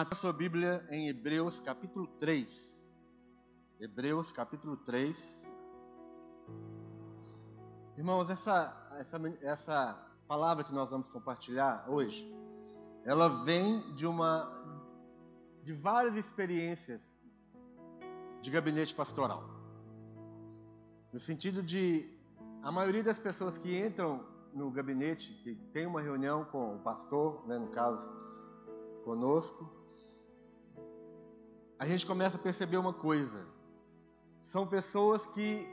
a sua Bíblia em Hebreus capítulo 3. Hebreus capítulo 3. Irmãos, essa, essa, essa palavra que nós vamos compartilhar hoje, ela vem de uma de várias experiências de gabinete pastoral. No sentido de a maioria das pessoas que entram no gabinete, que tem uma reunião com o pastor, né, no caso, conosco, a gente começa a perceber uma coisa. São pessoas que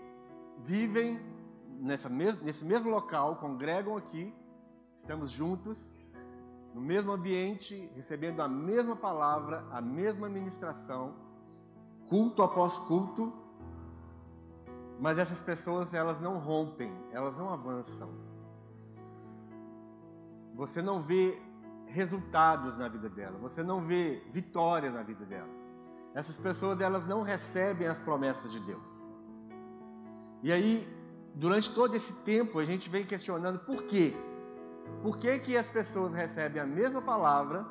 vivem nessa mes nesse mesmo local, congregam aqui, estamos juntos, no mesmo ambiente, recebendo a mesma palavra, a mesma ministração, culto após culto, mas essas pessoas elas não rompem, elas não avançam. Você não vê resultados na vida dela, você não vê vitória na vida dela. Essas pessoas elas não recebem as promessas de Deus. E aí, durante todo esse tempo, a gente vem questionando por quê? Por que, que as pessoas recebem a mesma palavra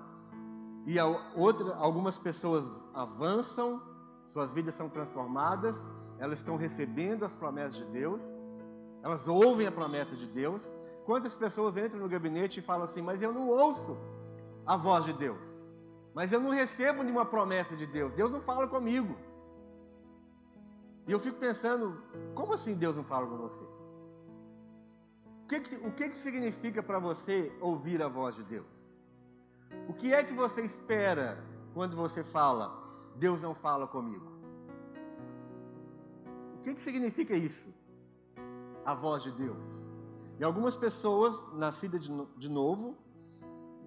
e outra, algumas pessoas avançam, suas vidas são transformadas, elas estão recebendo as promessas de Deus, elas ouvem a promessa de Deus. Quantas pessoas entram no gabinete e falam assim, mas eu não ouço a voz de Deus? Mas eu não recebo nenhuma promessa de Deus. Deus não fala comigo. E eu fico pensando, como assim Deus não fala com você? O que, o que, que significa para você ouvir a voz de Deus? O que é que você espera quando você fala, Deus não fala comigo? O que, que significa isso? A voz de Deus. E algumas pessoas, nascidas de novo,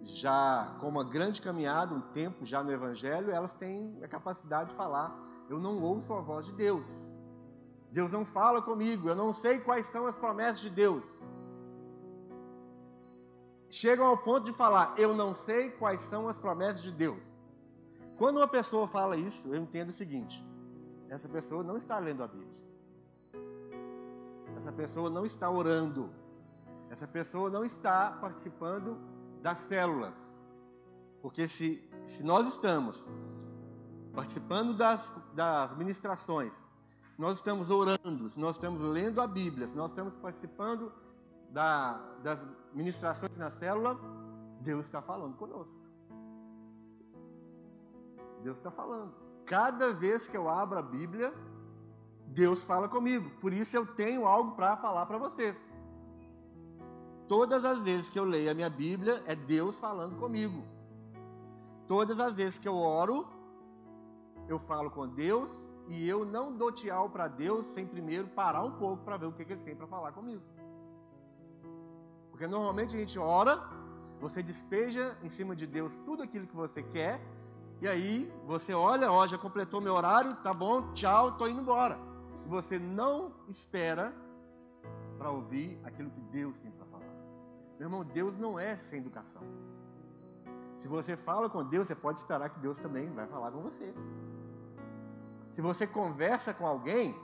já com uma grande caminhada, um tempo já no Evangelho, elas têm a capacidade de falar: Eu não ouço a voz de Deus. Deus não fala comigo, eu não sei quais são as promessas de Deus. Chegam ao ponto de falar: Eu não sei quais são as promessas de Deus. Quando uma pessoa fala isso, eu entendo o seguinte: essa pessoa não está lendo a Bíblia. Essa pessoa não está orando. Essa pessoa não está participando das células. Porque se, se nós estamos participando das, das ministrações, se nós estamos orando, se nós estamos lendo a Bíblia, se nós estamos participando da, das ministrações na célula, Deus está falando conosco. Deus está falando. Cada vez que eu abro a Bíblia, Deus fala comigo. Por isso eu tenho algo para falar para vocês. Todas as vezes que eu leio a minha Bíblia, é Deus falando comigo. Todas as vezes que eu oro, eu falo com Deus e eu não dou tchau para Deus sem primeiro parar um pouco para ver o que, que Ele tem para falar comigo. Porque normalmente a gente ora, você despeja em cima de Deus tudo aquilo que você quer, e aí você olha, ó, já completou meu horário, tá bom, tchau, tô indo embora. Você não espera para ouvir aquilo que Deus tem para meu irmão, Deus não é sem educação. Se você fala com Deus, você pode esperar que Deus também vai falar com você. Se você conversa com alguém,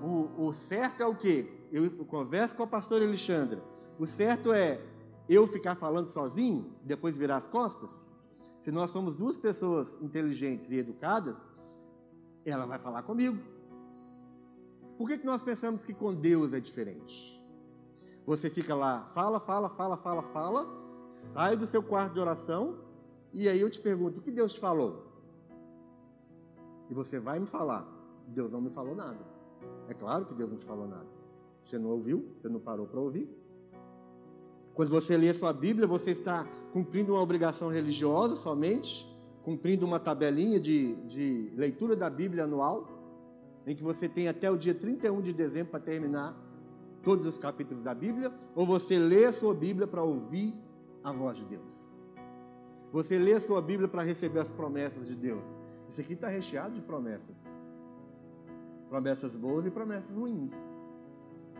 o, o certo é o quê? Eu, converso com a pastora Alexandra. O certo é eu ficar falando sozinho, depois virar as costas? Se nós somos duas pessoas inteligentes e educadas, ela vai falar comigo. Por que, que nós pensamos que com Deus é diferente? Você fica lá, fala, fala, fala, fala, fala, sai do seu quarto de oração e aí eu te pergunto: o que Deus te falou? E você vai me falar: Deus não me falou nada. É claro que Deus não te falou nada. Você não ouviu, você não parou para ouvir. Quando você lê sua Bíblia, você está cumprindo uma obrigação religiosa somente, cumprindo uma tabelinha de, de leitura da Bíblia anual, em que você tem até o dia 31 de dezembro para terminar todos os capítulos da Bíblia, ou você lê a sua Bíblia para ouvir a voz de Deus? Você lê a sua Bíblia para receber as promessas de Deus? Isso aqui está recheado de promessas. Promessas boas e promessas ruins.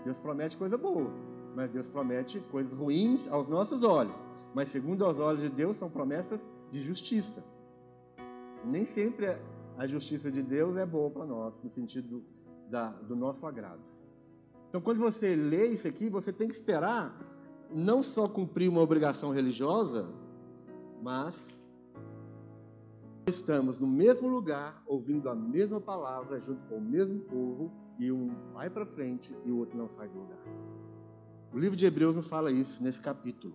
Deus promete coisa boa, mas Deus promete coisas ruins aos nossos olhos. Mas segundo os olhos de Deus são promessas de justiça. Nem sempre a justiça de Deus é boa para nós, no sentido da, do nosso agrado. Então, quando você lê isso aqui, você tem que esperar não só cumprir uma obrigação religiosa, mas estamos no mesmo lugar, ouvindo a mesma palavra, junto com o mesmo povo, e um vai para frente e o outro não sai do lugar. O livro de Hebreus não fala isso nesse capítulo.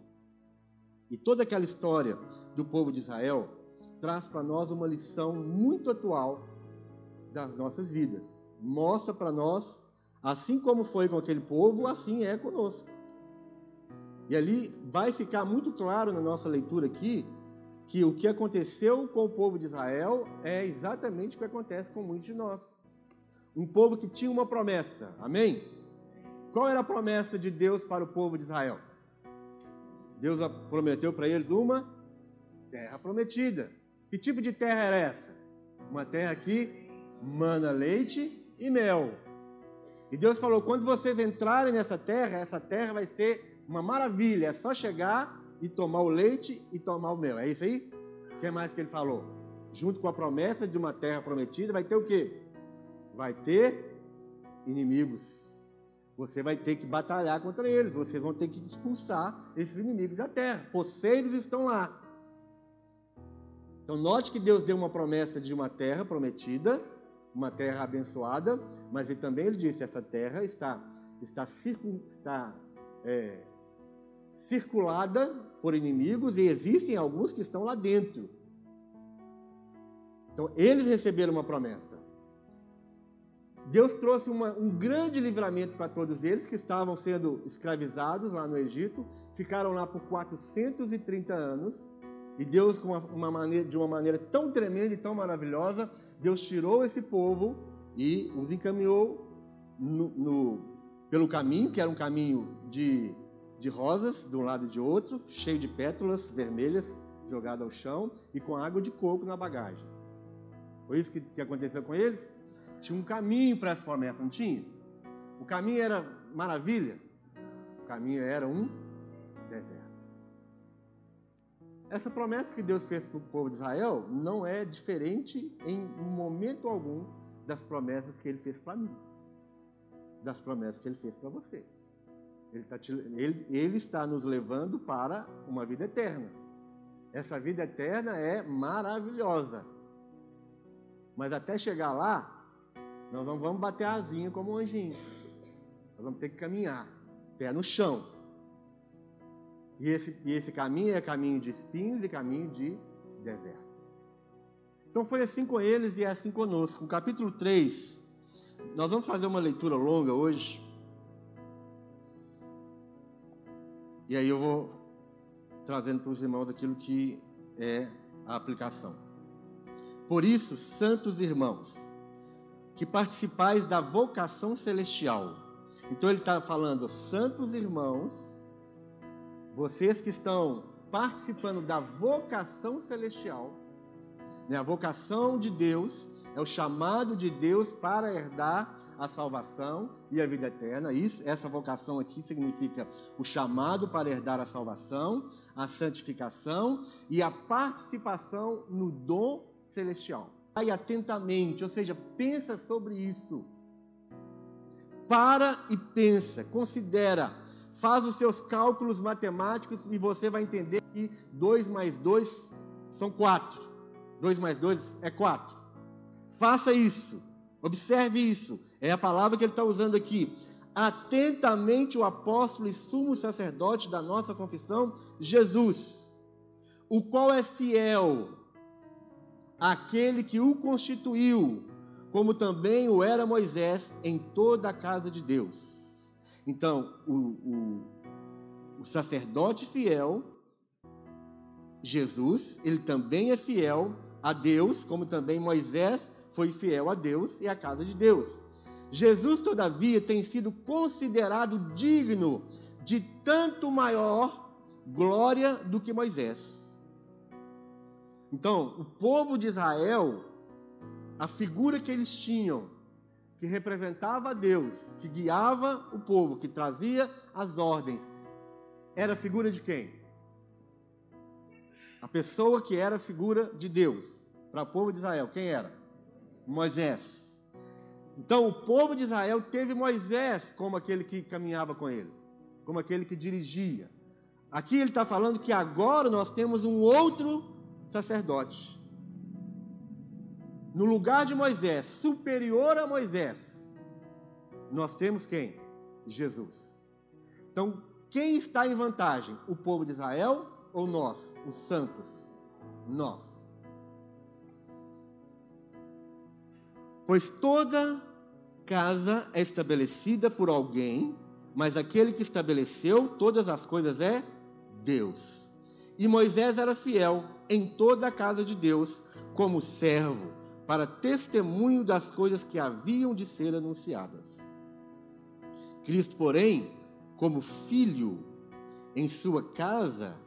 E toda aquela história do povo de Israel traz para nós uma lição muito atual das nossas vidas. Mostra para nós, assim como foi com aquele povo, assim é conosco. E ali vai ficar muito claro na nossa leitura aqui que o que aconteceu com o povo de Israel é exatamente o que acontece com muitos de nós. Um povo que tinha uma promessa, amém? Qual era a promessa de Deus para o povo de Israel? Deus prometeu para eles uma terra prometida. Que tipo de terra era essa? Uma terra que mana leite e mel. E Deus falou: quando vocês entrarem nessa terra, essa terra vai ser uma maravilha. É só chegar e tomar o leite e tomar o mel. É isso aí? O que mais que ele falou? Junto com a promessa de uma terra prometida, vai ter o quê? Vai ter inimigos. Você vai ter que batalhar contra eles. Vocês vão ter que expulsar esses inimigos da terra. Poceiros estão lá. Então, note que Deus deu uma promessa de uma terra prometida, uma terra abençoada, mas ele também ele disse: essa terra está, está, circun, está é, circulada por inimigos e existem alguns que estão lá dentro. Então, eles receberam uma promessa. Deus trouxe uma, um grande livramento para todos eles que estavam sendo escravizados lá no Egito, ficaram lá por 430 anos. E Deus, uma, uma maneira, de uma maneira tão tremenda e tão maravilhosa, Deus tirou esse povo e os encaminhou no, no, pelo caminho, que era um caminho de de rosas de um lado e de outro, cheio de pétalas vermelhas jogado ao chão e com água de coco na bagagem. Foi isso que, que aconteceu com eles? Tinha um caminho para essa promessa, não tinha? O caminho era maravilha? O caminho era um deserto. Essa promessa que Deus fez para o povo de Israel não é diferente em momento algum das promessas que ele fez para mim, das promessas que ele fez para você. Ele, tá te, ele, ele está nos levando para uma vida eterna. Essa vida eterna é maravilhosa. Mas até chegar lá, nós não vamos bater asinha como um anjinho. Nós vamos ter que caminhar, pé no chão. E esse, e esse caminho é caminho de espinhos e caminho de deserto. Então foi assim com eles e é assim conosco. No capítulo 3, nós vamos fazer uma leitura longa hoje. E aí eu vou trazendo para os irmãos aquilo que é a aplicação. Por isso, santos irmãos, que participais da vocação celestial. Então ele está falando, santos irmãos, vocês que estão participando da vocação celestial, né, a vocação de Deus é o chamado de Deus para herdar a salvação e a vida eterna. Isso, essa vocação aqui significa o chamado para herdar a salvação, a santificação e a participação no dom celestial. Vai atentamente, ou seja, pensa sobre isso. Para e pensa, considera, faz os seus cálculos matemáticos e você vai entender que 2 mais 2 são 4. 2 mais 2 é 4. Faça isso. Observe isso. É a palavra que ele está usando aqui. Atentamente o apóstolo e sumo sacerdote da nossa confissão, Jesus, o qual é fiel àquele que o constituiu, como também o era Moisés em toda a casa de Deus. Então, o, o, o sacerdote fiel, Jesus, ele também é fiel a Deus, como também Moisés foi fiel a Deus e à casa de Deus. Jesus, todavia, tem sido considerado digno de tanto maior glória do que Moisés. Então, o povo de Israel, a figura que eles tinham, que representava Deus, que guiava o povo, que trazia as ordens, era figura de quem? A pessoa que era figura de Deus para o povo de Israel, quem era? Moisés. Então, o povo de Israel teve Moisés como aquele que caminhava com eles, como aquele que dirigia. Aqui ele está falando que agora nós temos um outro sacerdote, no lugar de Moisés, superior a Moisés, nós temos quem? Jesus. Então, quem está em vantagem? O povo de Israel ou nós, os santos? Nós. Pois toda casa é estabelecida por alguém, mas aquele que estabeleceu todas as coisas é Deus. E Moisés era fiel em toda a casa de Deus, como servo, para testemunho das coisas que haviam de ser anunciadas. Cristo, porém, como filho em sua casa,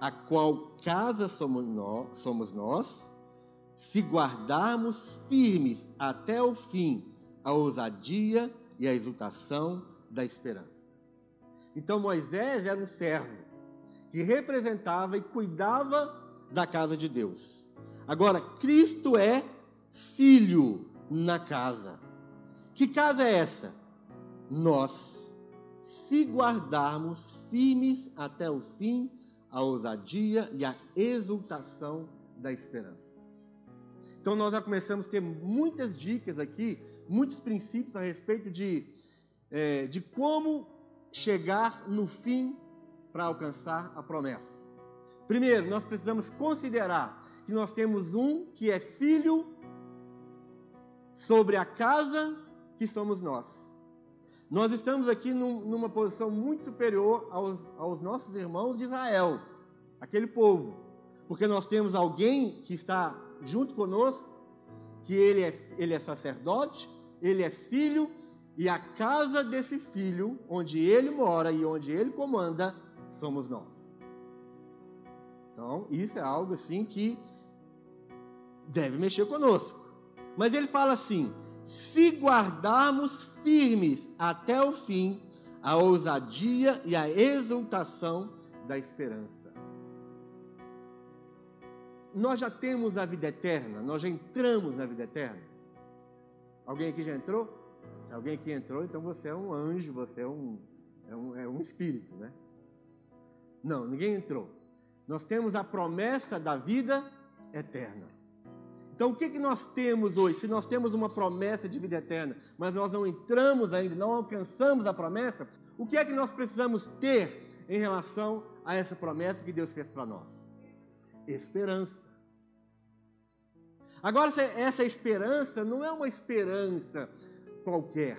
a qual casa somos nós, se guardarmos firmes até o fim a ousadia e a exultação da esperança. Então Moisés era um servo que representava e cuidava da casa de Deus. Agora, Cristo é filho na casa. Que casa é essa? Nós, se guardarmos firmes até o fim a ousadia e a exultação da esperança. Então, nós já começamos a ter muitas dicas aqui muitos princípios a respeito de, é, de como chegar no fim para alcançar a promessa. Primeiro, nós precisamos considerar que nós temos um que é filho sobre a casa que somos nós. Nós estamos aqui num, numa posição muito superior aos, aos nossos irmãos de Israel, aquele povo, porque nós temos alguém que está junto conosco, que ele é, ele é sacerdote, ele é filho e a casa desse filho, onde ele mora e onde ele comanda, somos nós. Então, isso é algo assim que deve mexer conosco. Mas ele fala assim: se guardarmos firmes até o fim a ousadia e a exultação da esperança. Nós já temos a vida eterna, nós já entramos na vida eterna. Alguém aqui já entrou? Se alguém aqui entrou, então você é um anjo, você é um, é um, é um espírito, né? Não, ninguém entrou. Nós temos a promessa da vida eterna. Então, o que, que nós temos hoje? Se nós temos uma promessa de vida eterna, mas nós não entramos ainda, não alcançamos a promessa, o que é que nós precisamos ter em relação a essa promessa que Deus fez para nós? Esperança. Agora, essa esperança não é uma esperança qualquer.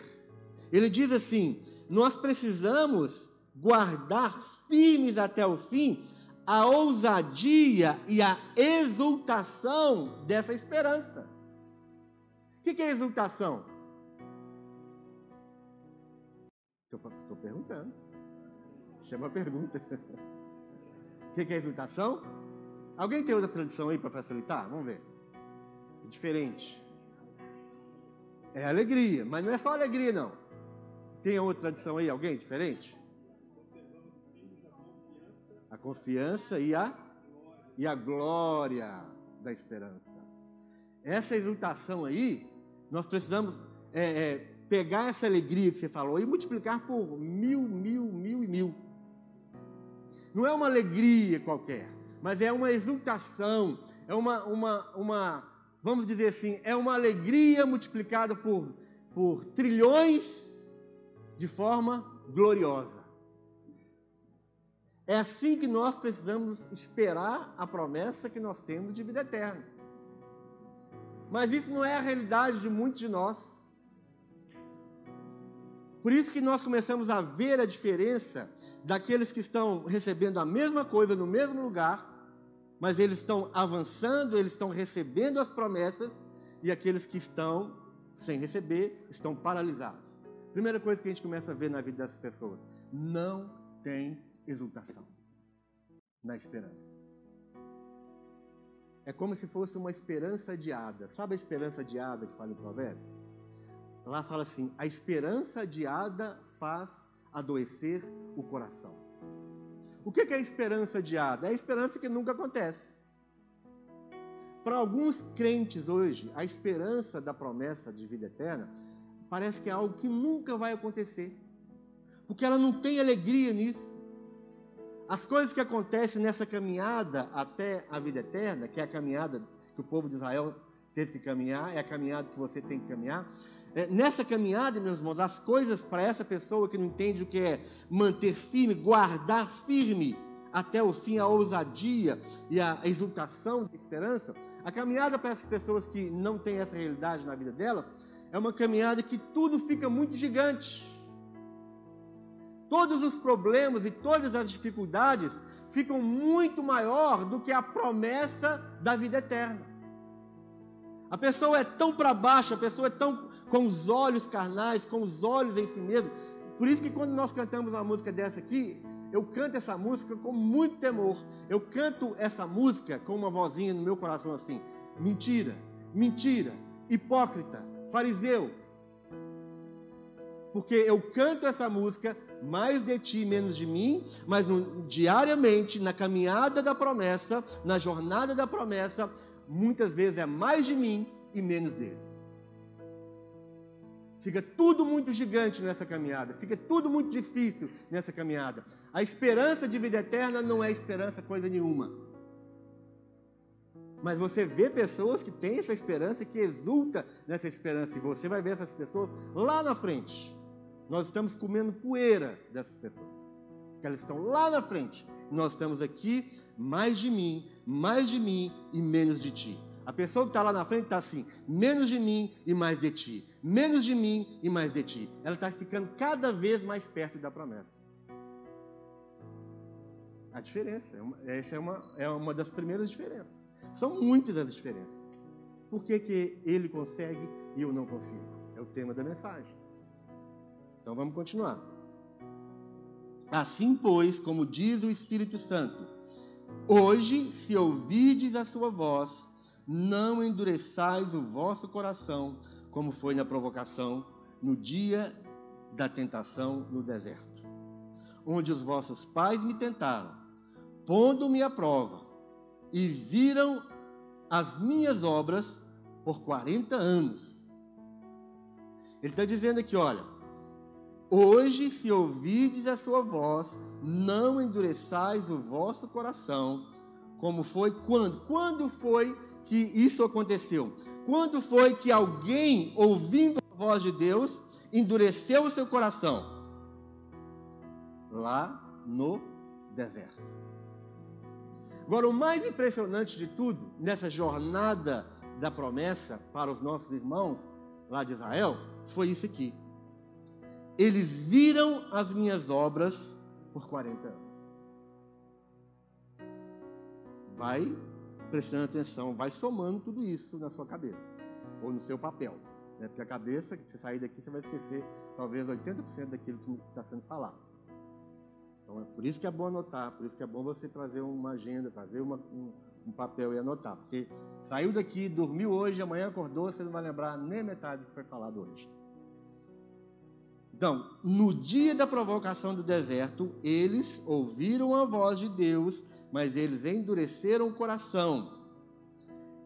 Ele diz assim: nós precisamos guardar firmes até o fim a ousadia e a exultação dessa esperança. O que é exultação? Estou perguntando. Isso é uma pergunta. O que é exultação? Alguém tem outra tradição aí para facilitar? Vamos ver diferente. É alegria, mas não é só alegria, não. Tem outra tradição aí, alguém diferente? A confiança e a, e a glória da esperança. Essa exultação aí, nós precisamos é, é, pegar essa alegria que você falou e multiplicar por mil, mil, mil e mil. Não é uma alegria qualquer, mas é uma exultação, é uma, uma, uma vamos dizer assim, é uma alegria multiplicada por, por trilhões de forma gloriosa. É assim que nós precisamos esperar a promessa que nós temos de vida eterna. Mas isso não é a realidade de muitos de nós. Por isso que nós começamos a ver a diferença daqueles que estão recebendo a mesma coisa no mesmo lugar mas eles estão avançando, eles estão recebendo as promessas, e aqueles que estão sem receber estão paralisados. Primeira coisa que a gente começa a ver na vida dessas pessoas: não tem exultação na esperança. É como se fosse uma esperança adiada. Sabe a esperança adiada que fala em Provérbios? Lá fala assim: a esperança adiada faz adoecer o coração. O que é a esperança adiada? É a esperança que nunca acontece. Para alguns crentes hoje, a esperança da promessa de vida eterna parece que é algo que nunca vai acontecer, porque ela não tem alegria nisso. As coisas que acontecem nessa caminhada até a vida eterna, que é a caminhada que o povo de Israel teve que caminhar, é a caminhada que você tem que caminhar. É, nessa caminhada, meus irmãos, as coisas para essa pessoa que não entende o que é manter firme, guardar firme até o fim a ousadia e a exultação, a esperança, a caminhada para essas pessoas que não têm essa realidade na vida delas é uma caminhada que tudo fica muito gigante. Todos os problemas e todas as dificuldades ficam muito maior do que a promessa da vida eterna. A pessoa é tão para baixo, a pessoa é tão com os olhos carnais, com os olhos em si mesmo. Por isso que quando nós cantamos uma música dessa aqui, eu canto essa música com muito temor. Eu canto essa música com uma vozinha no meu coração assim: mentira, mentira, hipócrita, fariseu. Porque eu canto essa música mais de ti, menos de mim, mas no, diariamente, na caminhada da promessa, na jornada da promessa, muitas vezes é mais de mim e menos dele. Fica tudo muito gigante nessa caminhada, fica tudo muito difícil nessa caminhada. A esperança de vida eterna não é esperança coisa nenhuma. Mas você vê pessoas que têm essa esperança e que exulta nessa esperança, e você vai ver essas pessoas lá na frente. Nós estamos comendo poeira dessas pessoas, elas estão lá na frente. Nós estamos aqui, mais de mim, mais de mim e menos de ti. A pessoa que está lá na frente está assim: menos de mim e mais de ti. Menos de mim e mais de ti. Ela está ficando cada vez mais perto da promessa. A diferença, é essa é uma, é uma das primeiras diferenças. São muitas as diferenças. Por que, que ele consegue e eu não consigo? É o tema da mensagem. Então vamos continuar. Assim, pois, como diz o Espírito Santo, hoje, se ouvides a sua voz, não endureçais o vosso coração, como foi na provocação, no dia da tentação no deserto, onde os vossos pais me tentaram, pondo-me à prova, e viram as minhas obras por 40 anos. Ele está dizendo aqui: olha, hoje, se ouvides a sua voz, não endureçais o vosso coração, como foi quando? Quando foi que isso aconteceu? Quando foi que alguém, ouvindo a voz de Deus, endureceu o seu coração? Lá no deserto. Agora, o mais impressionante de tudo, nessa jornada da promessa para os nossos irmãos lá de Israel, foi isso aqui. Eles viram as minhas obras por 40 anos. Vai prestando atenção, vai somando tudo isso na sua cabeça, ou no seu papel. Né? Porque a cabeça, que você sair daqui, você vai esquecer talvez 80% daquilo que está sendo falado. Então é por isso que é bom anotar, por isso que é bom você trazer uma agenda, trazer uma, um, um, papel e anotar. Porque saiu daqui, dormiu hoje, amanhã acordou, você não vai lembrar nem metade do que foi falado hoje. Então, no dia da provocação do deserto, eles ouviram a voz de Deus, mas eles endureceram o coração.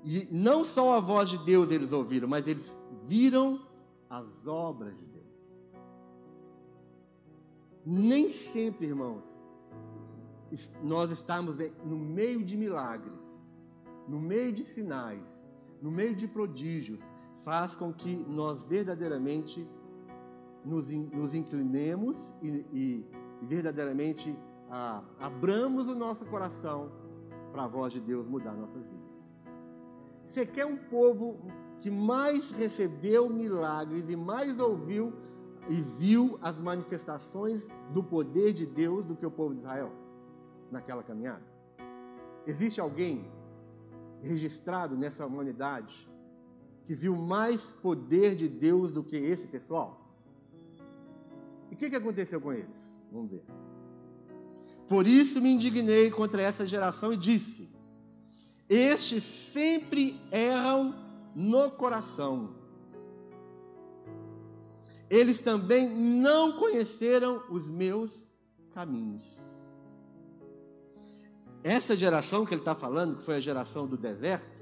E não só a voz de Deus eles ouviram, mas eles viram as obras de Deus. Nem sempre, irmãos, nós estamos no meio de milagres, no meio de sinais, no meio de prodígios, faz com que nós verdadeiramente nos, nos inclinemos e, e verdadeiramente ah, abramos o nosso coração para a voz de Deus mudar nossas vidas. Você quer um povo que mais recebeu milagres e mais ouviu e viu as manifestações do poder de Deus do que o povo de Israel naquela caminhada? Existe alguém registrado nessa humanidade que viu mais poder de Deus do que esse pessoal? E o que, que aconteceu com eles? Vamos ver. Por isso me indignei contra essa geração e disse: Estes sempre erram no coração eles também não conheceram os meus caminhos. Essa geração que ele está falando, que foi a geração do deserto,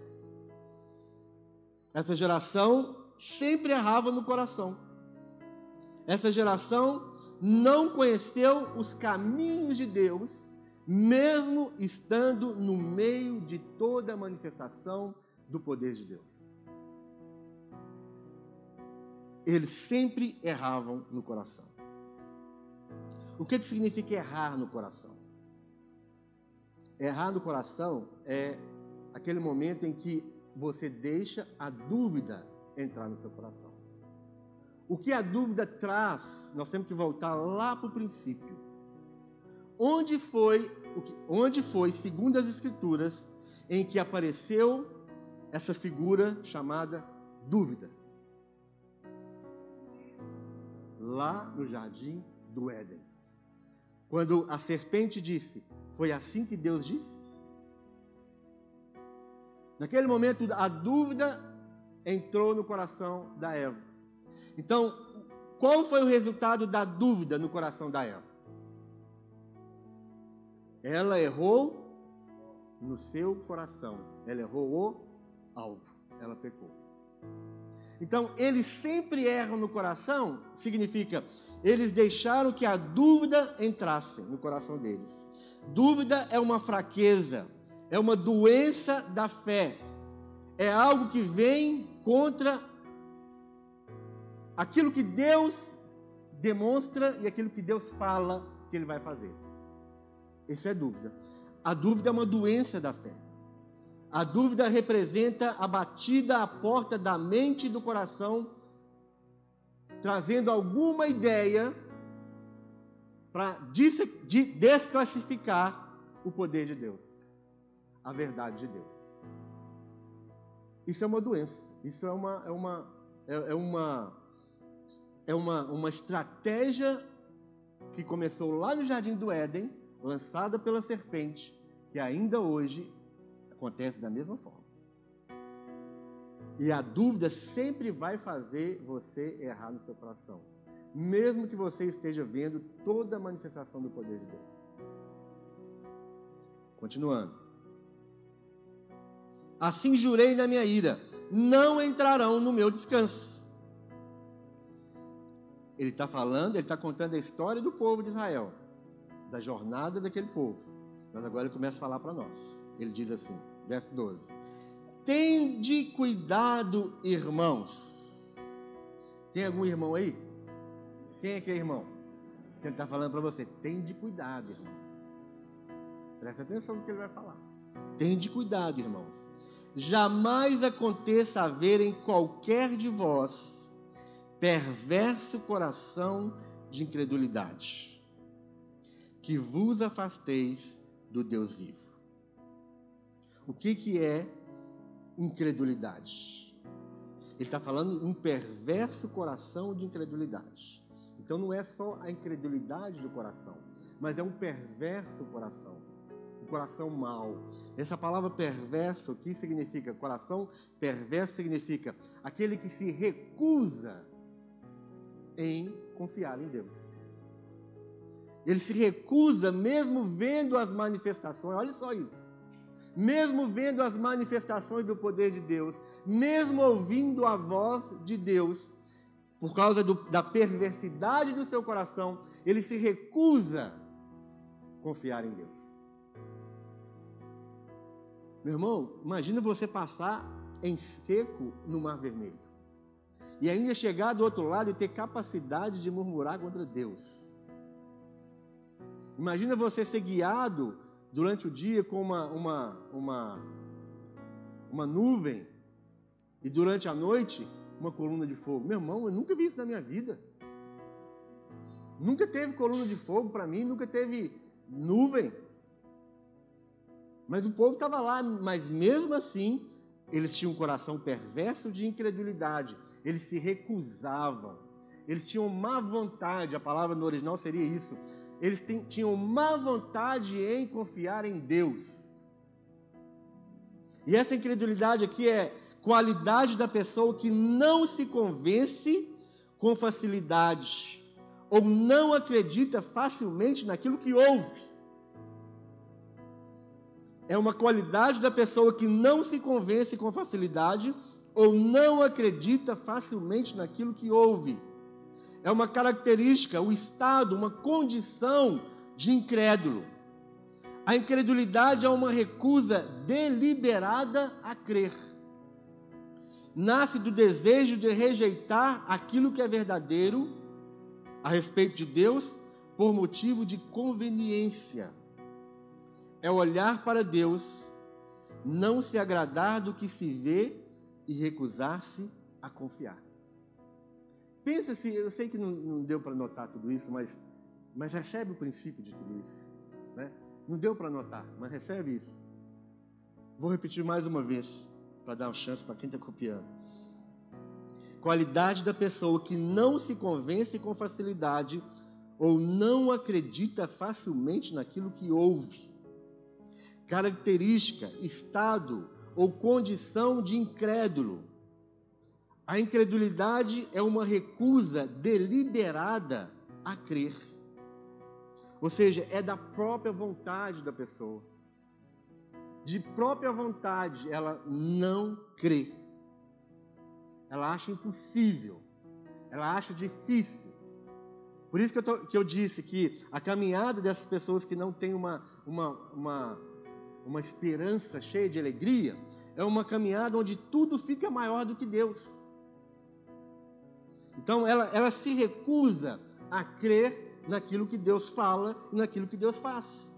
essa geração sempre errava no coração. Essa geração não conheceu os caminhos de Deus, mesmo estando no meio de toda a manifestação do poder de Deus. eles sempre erravam no coração. O que, que significa errar no coração? Errar no coração é aquele momento em que você deixa a dúvida entrar no seu coração. O que a dúvida traz, nós temos que voltar lá para o princípio. Onde foi, onde foi, segundo as Escrituras, em que apareceu essa figura chamada dúvida? Lá no jardim do Éden. Quando a serpente disse: Foi assim que Deus disse? Naquele momento, a dúvida entrou no coração da Eva. Então, qual foi o resultado da dúvida no coração da Eva? Ela errou no seu coração. Ela errou o alvo. Ela pecou. Então, eles sempre erram no coração, significa, eles deixaram que a dúvida entrasse no coração deles. Dúvida é uma fraqueza, é uma doença da fé, é algo que vem contra aquilo que Deus demonstra e aquilo que Deus fala que Ele vai fazer. Isso é dúvida. A dúvida é uma doença da fé. A dúvida representa a batida à porta da mente e do coração, trazendo alguma ideia para desclassificar o poder de Deus, a verdade de Deus. Isso é uma doença, isso é uma, é uma, é, é uma, é uma, uma estratégia que começou lá no Jardim do Éden, lançada pela serpente, que ainda hoje acontece da mesma forma. E a dúvida sempre vai fazer você errar no seu coração, mesmo que você esteja vendo toda a manifestação do poder de Deus. Continuando. Assim jurei na minha ira: não entrarão no meu descanso. Ele está falando, ele está contando a história do povo de Israel, da jornada daquele povo. Mas agora ele começa a falar para nós. Ele diz assim: verso 12. Tende cuidado, irmãos. Tem algum irmão aí? Quem é que é irmão? Ele está falando para você. Tende cuidado, irmãos. Presta atenção no que ele vai falar. Tende cuidado, irmãos. Jamais aconteça haver em qualquer de vós perverso coração de incredulidade, que vos afasteis do Deus vivo. O que, que é incredulidade? Ele está falando um perverso coração de incredulidade. Então não é só a incredulidade do coração, mas é um perverso coração, um coração mau. Essa palavra perverso aqui significa coração perverso significa aquele que se recusa em confiar em Deus. Ele se recusa mesmo vendo as manifestações. Olha só isso mesmo vendo as manifestações do poder de Deus, mesmo ouvindo a voz de Deus, por causa do, da perversidade do seu coração, ele se recusa a confiar em Deus. Meu irmão, imagina você passar em seco no Mar Vermelho e ainda chegar do outro lado e ter capacidade de murmurar contra Deus. Imagina você ser guiado durante o dia com uma, uma, uma, uma nuvem e durante a noite uma coluna de fogo. Meu irmão, eu nunca vi isso na minha vida. Nunca teve coluna de fogo para mim, nunca teve nuvem. Mas o povo estava lá, mas mesmo assim, eles tinham um coração perverso de incredulidade. Eles se recusavam. Eles tinham má vontade, a palavra no original seria isso eles tinham má vontade em confiar em Deus. E essa incredulidade aqui é qualidade da pessoa que não se convence com facilidade ou não acredita facilmente naquilo que ouve. É uma qualidade da pessoa que não se convence com facilidade ou não acredita facilmente naquilo que ouve é uma característica, o estado, uma condição de incrédulo. A incredulidade é uma recusa deliberada a crer. nasce do desejo de rejeitar aquilo que é verdadeiro a respeito de Deus por motivo de conveniência. É olhar para Deus, não se agradar do que se vê e recusar-se a confiar. Pensa se, eu sei que não, não deu para notar tudo isso, mas, mas recebe o princípio de tudo isso. Né? Não deu para notar, mas recebe isso. Vou repetir mais uma vez, para dar uma chance para quem está copiando. Qualidade da pessoa que não se convence com facilidade ou não acredita facilmente naquilo que ouve. Característica, estado ou condição de incrédulo a incredulidade é uma recusa deliberada a crer. Ou seja, é da própria vontade da pessoa. De própria vontade, ela não crê. Ela acha impossível. Ela acha difícil. Por isso que eu, tô, que eu disse que a caminhada dessas pessoas que não têm uma, uma, uma, uma esperança cheia de alegria é uma caminhada onde tudo fica maior do que Deus. Então ela, ela se recusa a crer naquilo que Deus fala e naquilo que Deus faz.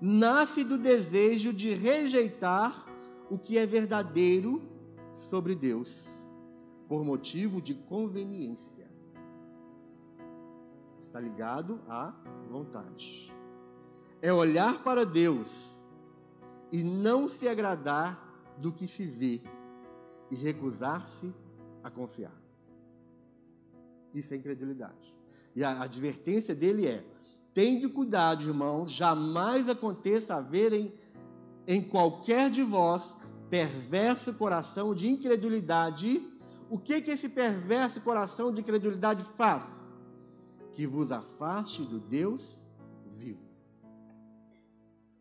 Nasce do desejo de rejeitar o que é verdadeiro sobre Deus, por motivo de conveniência. Está ligado à vontade. É olhar para Deus e não se agradar do que se vê e recusar-se a confiar. Isso é incredulidade. E a advertência dele é: tende cuidado, irmãos, jamais aconteça haver em, qualquer de vós perverso coração de incredulidade. O que que esse perverso coração de incredulidade faz? Que vos afaste do Deus.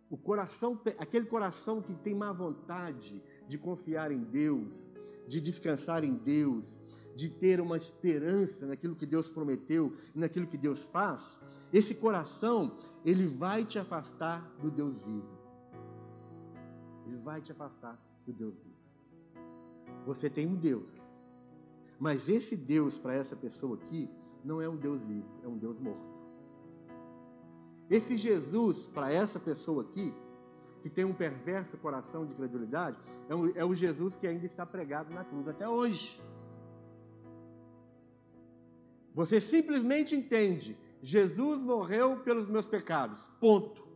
O coração, aquele coração que tem má vontade de confiar em Deus, de descansar em Deus, de ter uma esperança naquilo que Deus prometeu, naquilo que Deus faz, esse coração, ele vai te afastar do Deus vivo. Ele vai te afastar do Deus vivo. Você tem um Deus, mas esse Deus para essa pessoa aqui não é um Deus vivo, é um Deus morto. Esse Jesus para essa pessoa aqui, que tem um perverso coração de credulidade, é, um, é o Jesus que ainda está pregado na cruz até hoje. Você simplesmente entende: Jesus morreu pelos meus pecados. Ponto.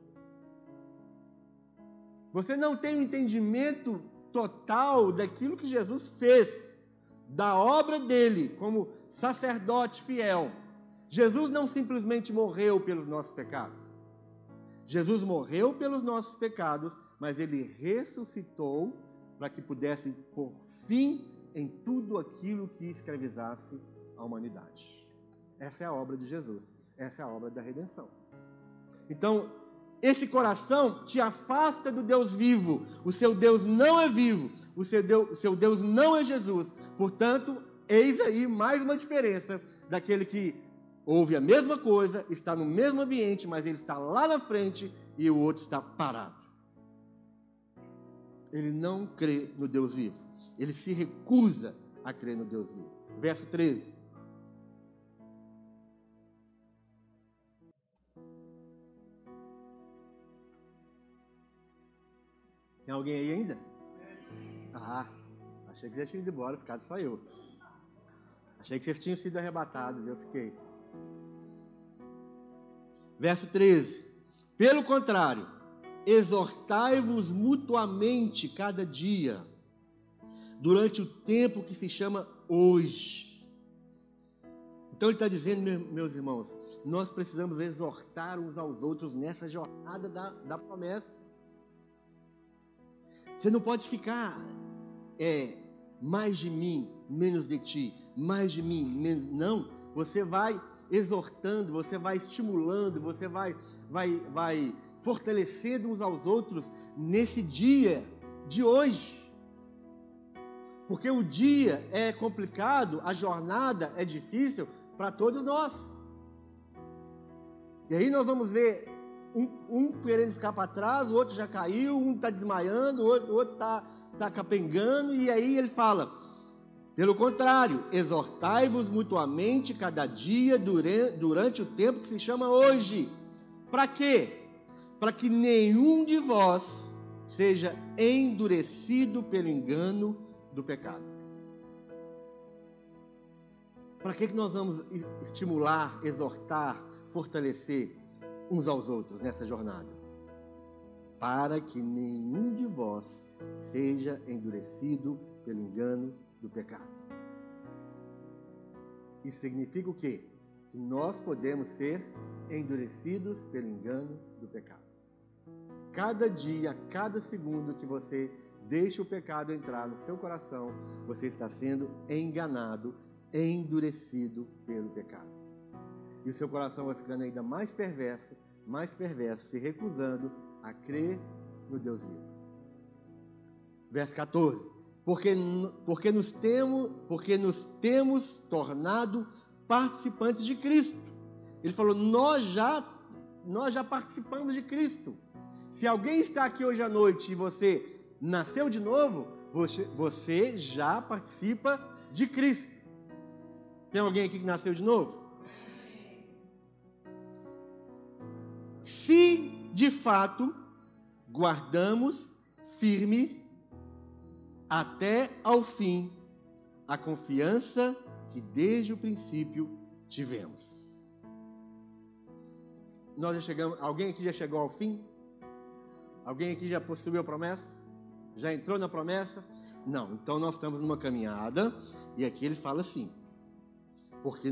Você não tem um entendimento total daquilo que Jesus fez, da obra dele como sacerdote fiel. Jesus não simplesmente morreu pelos nossos pecados. Jesus morreu pelos nossos pecados, mas ele ressuscitou para que pudesse pôr fim em tudo aquilo que escravizasse a humanidade. Essa é a obra de Jesus. Essa é a obra da redenção. Então, esse coração te afasta do Deus vivo. O seu Deus não é vivo. O seu Deus, o seu Deus não é Jesus. Portanto, eis aí mais uma diferença daquele que ouve a mesma coisa, está no mesmo ambiente, mas ele está lá na frente e o outro está parado. Ele não crê no Deus vivo. Ele se recusa a crer no Deus vivo. Verso 13. Tem alguém aí ainda? Ah, achei que vocês tinham ido embora, ficado só eu. Achei que vocês tinham sido arrebatados, eu fiquei. Verso 13: Pelo contrário, exortai-vos mutuamente cada dia, durante o tempo que se chama hoje. Então ele está dizendo, meus irmãos, nós precisamos exortar uns aos outros nessa jornada da, da promessa. Você não pode ficar é, mais de mim, menos de ti, mais de mim, menos. Não. Você vai exortando, você vai estimulando, você vai, vai, vai fortalecendo uns aos outros nesse dia de hoje. Porque o dia é complicado, a jornada é difícil para todos nós. E aí nós vamos ver um, um querendo ficar para trás, o outro já caiu, um está desmaiando, o outro está tá capengando, e aí ele fala: Pelo contrário, exortai-vos mutuamente cada dia durante o tempo que se chama hoje. Para quê? Para que nenhum de vós seja endurecido pelo engano do pecado. Para que, que nós vamos estimular, exortar, fortalecer uns aos outros nessa jornada? Para que nenhum de vós seja endurecido pelo engano do pecado. Isso significa o quê? Que nós podemos ser endurecidos pelo engano do pecado. Cada dia, cada segundo que você deixa o pecado entrar no seu coração, você está sendo enganado endurecido pelo pecado. E o seu coração vai ficando ainda mais perverso, mais perverso, se recusando a crer no Deus vivo. Verso 14. Porque, porque, nos temos, porque nos temos tornado participantes de Cristo. Ele falou: nós já, nós já participamos de Cristo. Se alguém está aqui hoje à noite e você nasceu de novo, você, você já participa de Cristo. Tem alguém aqui que nasceu de novo? Se de fato guardamos firme até ao fim a confiança que desde o princípio tivemos. Nós já chegamos, alguém aqui já chegou ao fim? Alguém aqui já possuiu a promessa? Já entrou na promessa? Não, então nós estamos numa caminhada e aqui ele fala assim: porque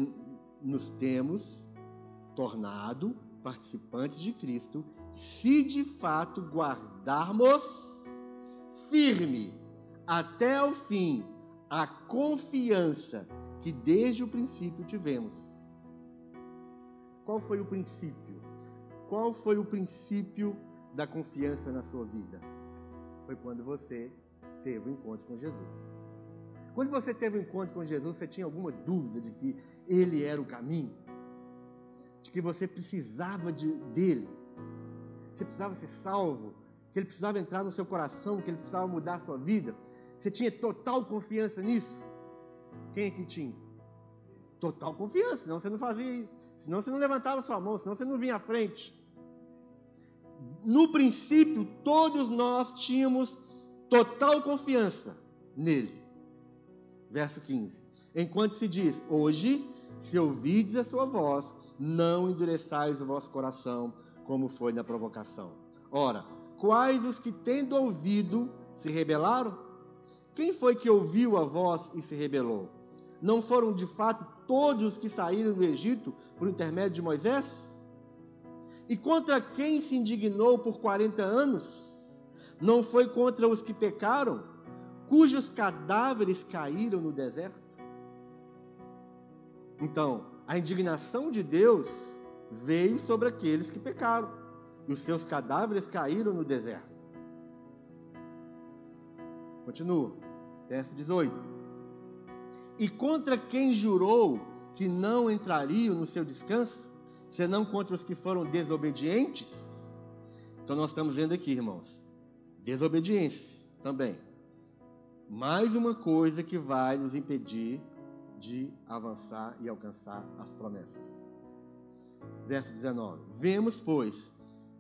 nos temos tornado participantes de Cristo, se de fato guardarmos firme até o fim a confiança que desde o princípio tivemos. Qual foi o princípio? Qual foi o princípio da confiança na sua vida? Foi quando você teve o um encontro com Jesus. Quando você teve um encontro com Jesus, você tinha alguma dúvida de que Ele era o caminho? De que você precisava de, dele? Você precisava ser salvo? Que Ele precisava entrar no seu coração? Que Ele precisava mudar a sua vida? Você tinha total confiança nisso? Quem é que tinha? Total confiança, senão você não fazia isso. Senão você não levantava sua mão, senão você não vinha à frente. No princípio, todos nós tínhamos total confiança nele verso 15. Enquanto se diz: Hoje, se ouvides a sua voz, não endureçais o vosso coração, como foi na provocação. Ora, quais os que, tendo ouvido, se rebelaram? Quem foi que ouviu a voz e se rebelou? Não foram de fato todos os que saíram do Egito por intermédio de Moisés? E contra quem se indignou por 40 anos? Não foi contra os que pecaram? cujos cadáveres caíram no deserto? Então, a indignação de Deus veio sobre aqueles que pecaram, e os seus cadáveres caíram no deserto. Continua, verso 18. E contra quem jurou que não entrariam no seu descanso, senão contra os que foram desobedientes? Então nós estamos vendo aqui, irmãos, desobediência também mais uma coisa que vai nos impedir de avançar e alcançar as promessas. Verso 19: Vemos, pois,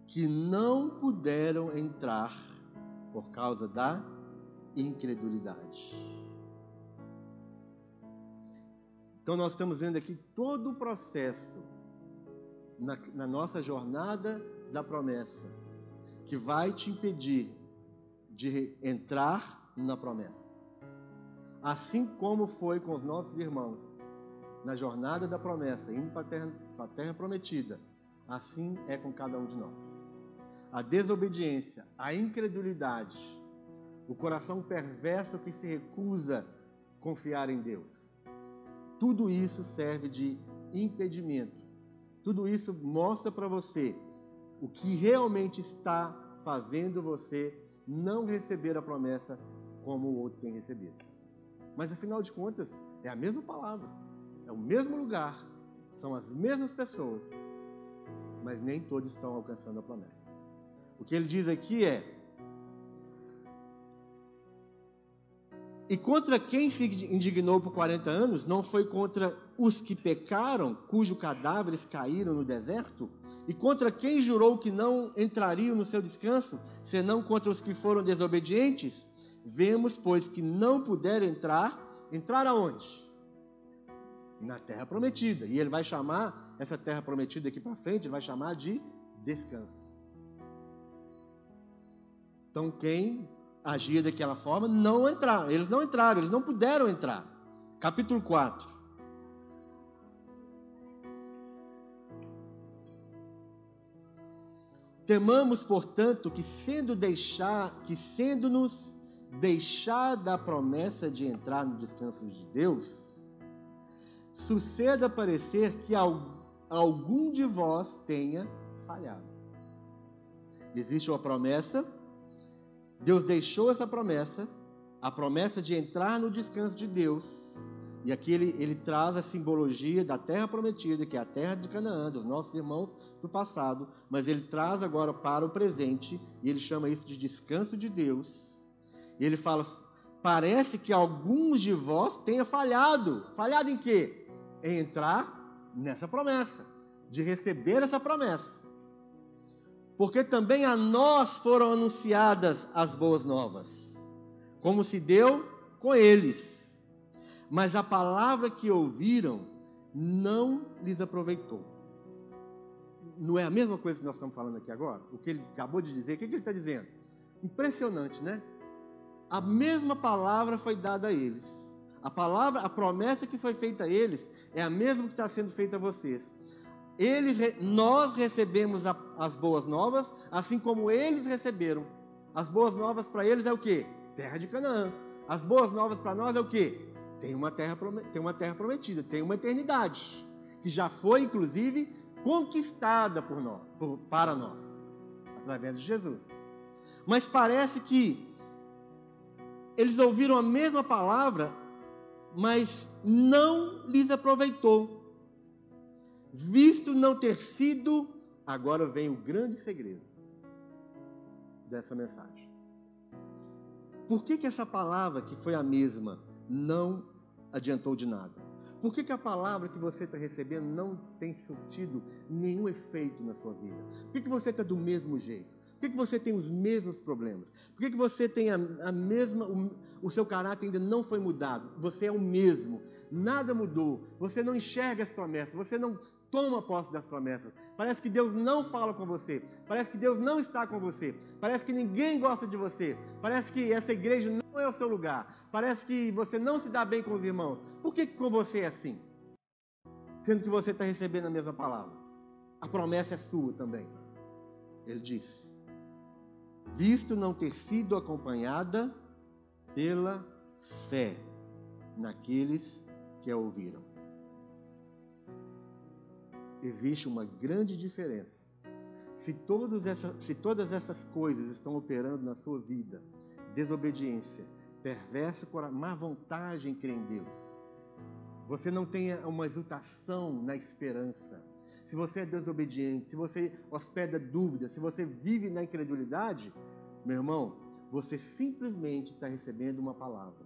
que não puderam entrar por causa da incredulidade. Então, nós estamos vendo aqui todo o processo na, na nossa jornada da promessa que vai te impedir de entrar na promessa. Assim como foi com os nossos irmãos na jornada da promessa, indo para a terra, para a terra prometida, assim é com cada um de nós. A desobediência, a incredulidade, o coração perverso que se recusa a confiar em Deus. Tudo isso serve de impedimento. Tudo isso mostra para você o que realmente está fazendo você não receber a promessa como o outro tem recebido. Mas afinal de contas, é a mesma palavra, é o mesmo lugar, são as mesmas pessoas, mas nem todos estão alcançando a promessa. O que ele diz aqui é: E contra quem se indignou por 40 anos? Não foi contra os que pecaram, cujos cadáveres caíram no deserto? E contra quem jurou que não entrariam no seu descanso, senão contra os que foram desobedientes? Vemos, pois, que não puderam entrar. Entrar aonde? Na terra prometida. E ele vai chamar essa terra prometida aqui para frente, ele vai chamar de descanso. Então, quem agia daquela forma não entraram. Eles não entraram, eles não puderam entrar. Capítulo 4. Temamos, portanto, que sendo deixar, que sendo-nos deixada a promessa de entrar no descanso de Deus, suceda parecer que algum de vós tenha falhado. Existe uma promessa Deus deixou essa promessa, a promessa de entrar no descanso de Deus. E aqui ele, ele traz a simbologia da terra prometida, que é a terra de Canaã, dos nossos irmãos do passado, mas ele traz agora para o presente, e ele chama isso de descanso de Deus. E ele fala: parece que alguns de vós tenham falhado. Falhado em quê? Em entrar nessa promessa, de receber essa promessa porque também a nós foram anunciadas as boas novas, como se deu com eles. Mas a palavra que ouviram não lhes aproveitou. Não é a mesma coisa que nós estamos falando aqui agora? O que ele acabou de dizer, o que ele está dizendo? Impressionante, né? A mesma palavra foi dada a eles. A palavra, a promessa que foi feita a eles é a mesma que está sendo feita a vocês. Eles, nós recebemos a, as boas novas, assim como eles receberam. As boas novas para eles é o que? Terra de Canaã. As boas novas para nós é o que? Tem uma terra, tem uma terra prometida, tem uma eternidade, que já foi, inclusive, conquistada por nós, por, para nós, através de Jesus. Mas parece que eles ouviram a mesma palavra, mas não lhes aproveitou visto não ter sido, agora vem o grande segredo dessa mensagem. Por que, que essa palavra, que foi a mesma, não adiantou de nada? Por que, que a palavra que você está recebendo não tem surtido nenhum efeito na sua vida? Por que, que você está do mesmo jeito? Por que, que você tem os mesmos problemas? Por que, que você tem a, a mesma. O, o seu caráter ainda não foi mudado? Você é o mesmo. Nada mudou. Você não enxerga as promessas. Você não toma posse das promessas. Parece que Deus não fala com você. Parece que Deus não está com você. Parece que ninguém gosta de você. Parece que essa igreja não é o seu lugar. Parece que você não se dá bem com os irmãos. Por que com você é assim? Sendo que você está recebendo a mesma palavra. A promessa é sua também. Ele diz: visto não ter sido acompanhada pela fé naqueles que a ouviram existe uma grande diferença. Se, essa, se todas essas coisas estão operando na sua vida, desobediência, perverso, má vontade em crer em Deus, você não tem uma exultação na esperança, se você é desobediente, se você hospeda dúvidas, se você vive na incredulidade, meu irmão, você simplesmente está recebendo uma palavra,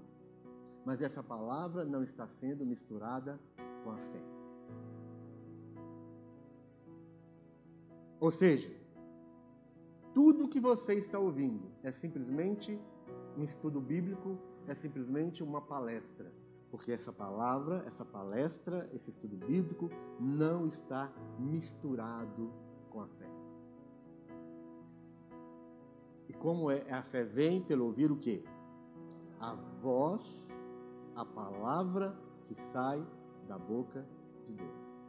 mas essa palavra não está sendo misturada com a fé. Ou seja, tudo que você está ouvindo é simplesmente um estudo bíblico, é simplesmente uma palestra. Porque essa palavra, essa palestra, esse estudo bíblico não está misturado com a fé. E como é a fé vem pelo ouvir o quê? A voz, a palavra que sai da boca de Deus.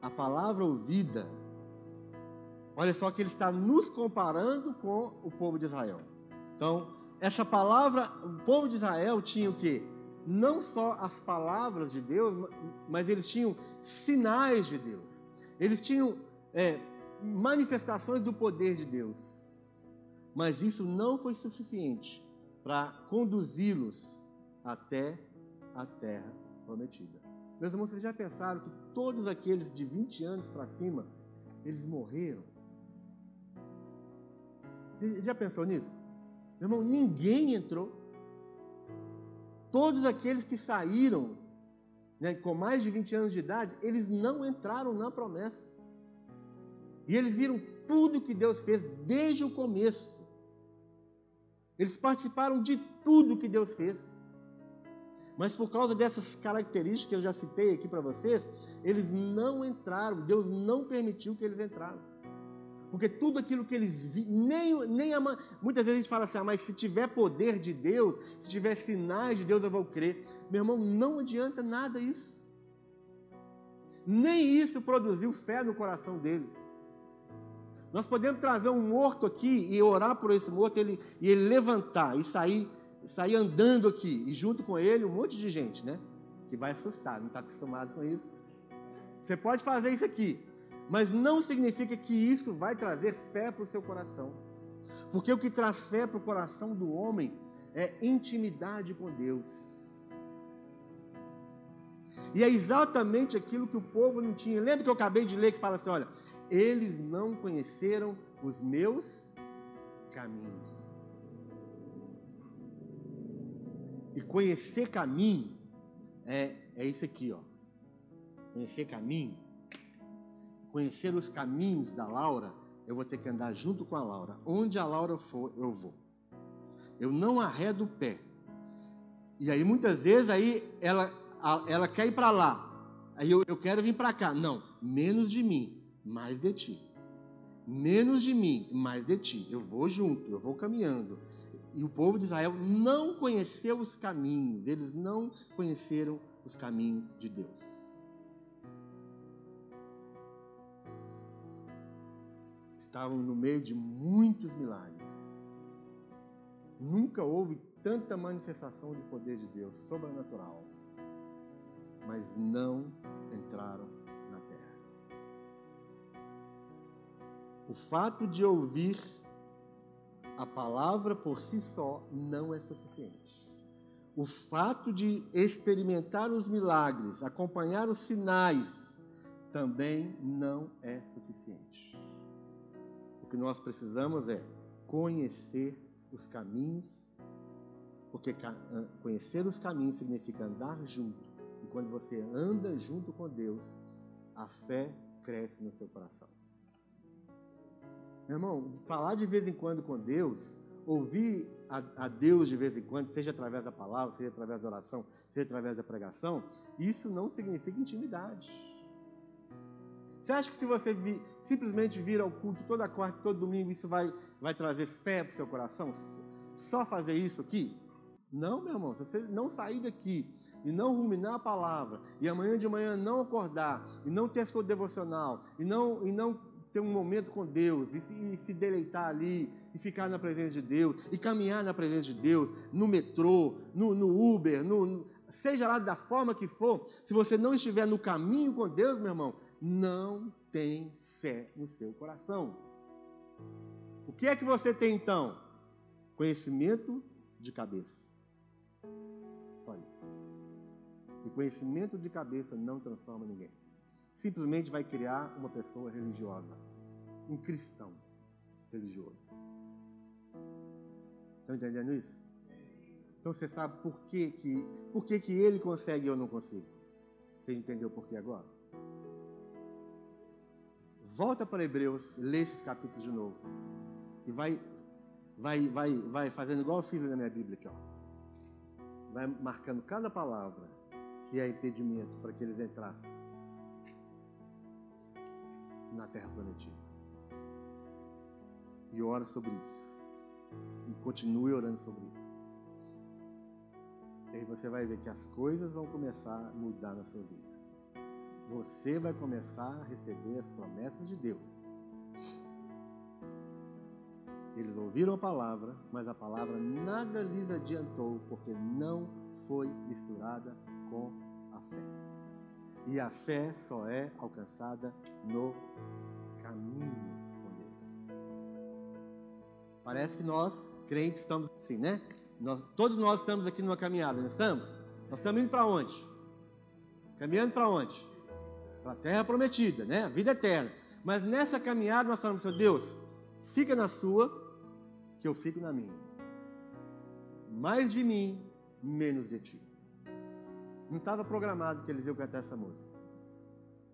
A palavra ouvida Olha só que ele está nos comparando com o povo de Israel. Então, essa palavra, o povo de Israel tinha o quê? Não só as palavras de Deus, mas eles tinham sinais de Deus. Eles tinham é, manifestações do poder de Deus. Mas isso não foi suficiente para conduzi-los até a terra prometida. Meus irmãos, vocês já pensaram que todos aqueles de 20 anos para cima, eles morreram você já pensou nisso? Meu irmão, ninguém entrou. todos aqueles que saíram né, com mais de 20 anos de idade, eles não entraram na promessa. E eles viram tudo que Deus fez desde o começo. Eles participaram de tudo que Deus fez. Mas por causa dessas características que eu já citei aqui para vocês, eles não entraram, Deus não permitiu que eles entraram. Porque tudo aquilo que eles vi, nem, nem a, muitas vezes a gente fala assim, ah, mas se tiver poder de Deus, se tiver sinais de Deus, eu vou crer. Meu irmão, não adianta nada isso. Nem isso produziu fé no coração deles. Nós podemos trazer um morto aqui e orar por esse morto ele, e ele levantar e sair, sair andando aqui, e junto com ele um monte de gente, né? Que vai assustar, não está acostumado com isso. Você pode fazer isso aqui, mas não significa que isso vai trazer fé para o seu coração. Porque o que traz fé para o coração do homem é intimidade com Deus. E é exatamente aquilo que o povo não tinha. Lembra que eu acabei de ler que fala assim: olha, eles não conheceram os meus caminhos. E conhecer caminho é, é isso aqui, ó. Conhecer caminho conhecer os caminhos da Laura, eu vou ter que andar junto com a Laura. Onde a Laura for, eu vou. Eu não arredo o pé. E aí muitas vezes aí ela, ela quer ir para lá. Aí eu, eu quero vir para cá. Não, menos de mim, mais de ti. Menos de mim, mais de ti. Eu vou junto, eu vou caminhando. E o povo de Israel não conheceu os caminhos, eles não conheceram os caminhos de Deus. Estavam no meio de muitos milagres. Nunca houve tanta manifestação de poder de Deus sobrenatural, mas não entraram na terra. O fato de ouvir a palavra por si só não é suficiente. O fato de experimentar os milagres, acompanhar os sinais, também não é suficiente que nós precisamos é conhecer os caminhos, porque conhecer os caminhos significa andar junto. E quando você anda junto com Deus, a fé cresce no seu coração. Meu irmão, falar de vez em quando com Deus, ouvir a, a, Deus de vez em quando, seja através da palavra, seja através da oração, seja através da pregação, isso não significa intimidade. Você acha que se você vi, simplesmente vir ao culto toda quarta, todo domingo, isso vai, vai trazer fé para o seu coração? Só fazer isso aqui? Não, meu irmão. Se você não sair daqui e não ruminar a palavra, e amanhã de manhã não acordar, e não ter sua devocional, e não, e não ter um momento com Deus, e se, e se deleitar ali, e ficar na presença de Deus, e caminhar na presença de Deus, no metrô, no, no Uber, no, seja lá da forma que for, se você não estiver no caminho com Deus, meu irmão, não tem fé no seu coração. O que é que você tem então? Conhecimento de cabeça. Só isso. E conhecimento de cabeça não transforma ninguém. Simplesmente vai criar uma pessoa religiosa, um cristão religioso. Estão entendendo isso? Então você sabe por que, que, por que, que ele consegue e eu não consigo. Você entendeu por que agora? Volta para Hebreus, lê esses capítulos de novo. E vai, vai, vai, vai fazendo igual eu fiz na minha Bíblia aqui, ó. Vai marcando cada palavra que é impedimento para que eles entrassem na terra prometida. E ora sobre isso. E continue orando sobre isso. E aí você vai ver que as coisas vão começar a mudar na sua vida você vai começar a receber as promessas de Deus. Eles ouviram a palavra, mas a palavra nada lhes adiantou, porque não foi misturada com a fé. E a fé só é alcançada no caminho com Deus. Parece que nós, crentes, estamos assim, né? Nós, todos nós estamos aqui numa caminhada, não estamos? Nós estamos indo para onde? Caminhando para onde? Para a terra prometida, né? A vida eterna. Mas nessa caminhada nós falamos, Senhor Deus, fica na sua, que eu fico na minha. Mais de mim menos de ti. Não estava programado que eles iam cantar essa música.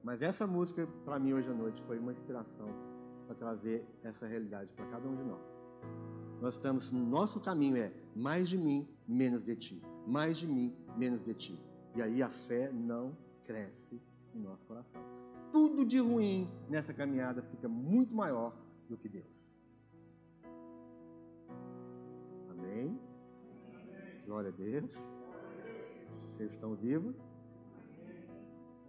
Mas essa música, para mim, hoje à noite, foi uma inspiração para trazer essa realidade para cada um de nós. Nós estamos, nosso caminho é mais de mim, menos de ti. Mais de mim, menos de ti. E aí a fé não cresce no nosso coração. Tudo de ruim nessa caminhada fica muito maior do que Deus. Amém? Glória a Deus. Vocês estão vivos?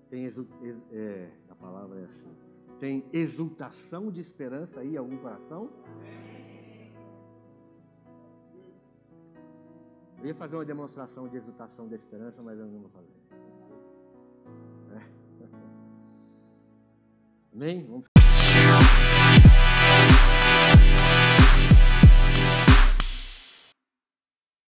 Tem exul... é, a palavra é assim. Tem exultação de esperança aí em algum coração? Eu ia fazer uma demonstração de exultação de esperança, mas eu não vou fazer. Amém? Vamos